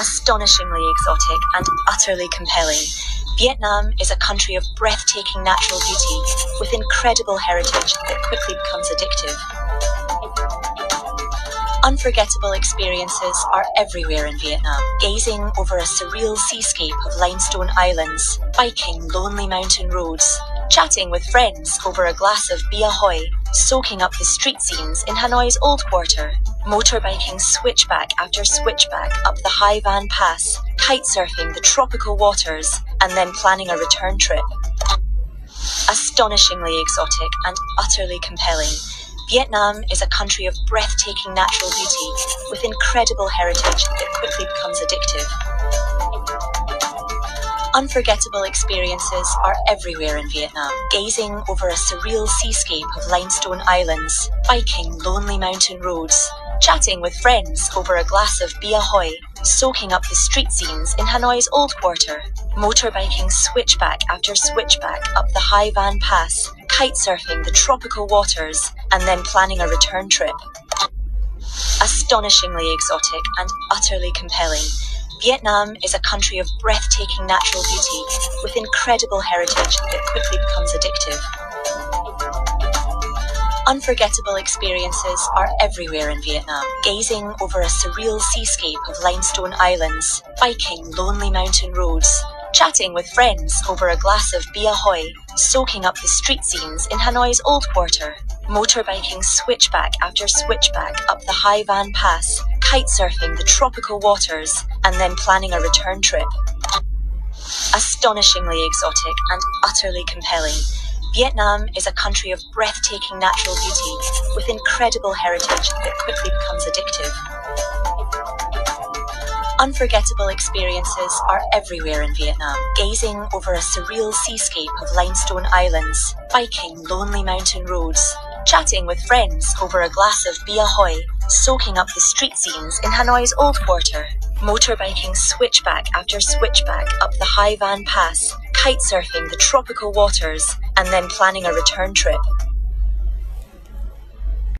Astonishingly exotic and utterly compelling, Vietnam is a country of breathtaking natural beauty with incredible heritage that quickly becomes addictive. Unforgettable experiences are everywhere in Vietnam. Gazing over a surreal seascape of limestone islands, biking lonely mountain roads, chatting with friends over a glass of bia hoi, soaking up the street scenes in Hanoi's old quarter, motorbiking switchback after switchback up the Hai Van Pass, kite surfing the tropical waters, and then planning a return trip. Astonishingly exotic and utterly compelling, Vietnam is a country of breathtaking natural beauty with incredible heritage that quickly becomes addictive. Unforgettable experiences are everywhere in Vietnam. Gazing over a surreal seascape of limestone islands, biking lonely mountain roads, chatting with friends over a glass of bia hoi, soaking up the street scenes in Hanoi's old quarter, motorbiking switchback after switchback up the Hai Van Pass, kite surfing the tropical waters, and then planning a return trip. Astonishingly exotic and utterly compelling, Vietnam is a country of breathtaking natural beauty with incredible heritage that quickly becomes addictive. Unforgettable experiences are everywhere in Vietnam. Gazing over a surreal seascape of limestone islands, biking lonely mountain roads, chatting with friends over a glass of bia hoi, soaking up the street scenes in Hanoi's old quarter, motorbiking switchback after switchback up the Hai Van Pass, kite surfing the tropical waters, and then planning a return trip. Astonishingly exotic and utterly compelling, Vietnam is a country of breathtaking natural beauty with incredible heritage that quickly becomes addictive. Unforgettable experiences are everywhere in Vietnam. Gazing over a surreal seascape of limestone islands, biking lonely mountain roads, chatting with friends over a glass of bia hoi, soaking up the street scenes in Hanoi's old quarter, motorbiking switchback after switchback up the Hai Van Pass, kite surfing the tropical waters, and then planning a return trip.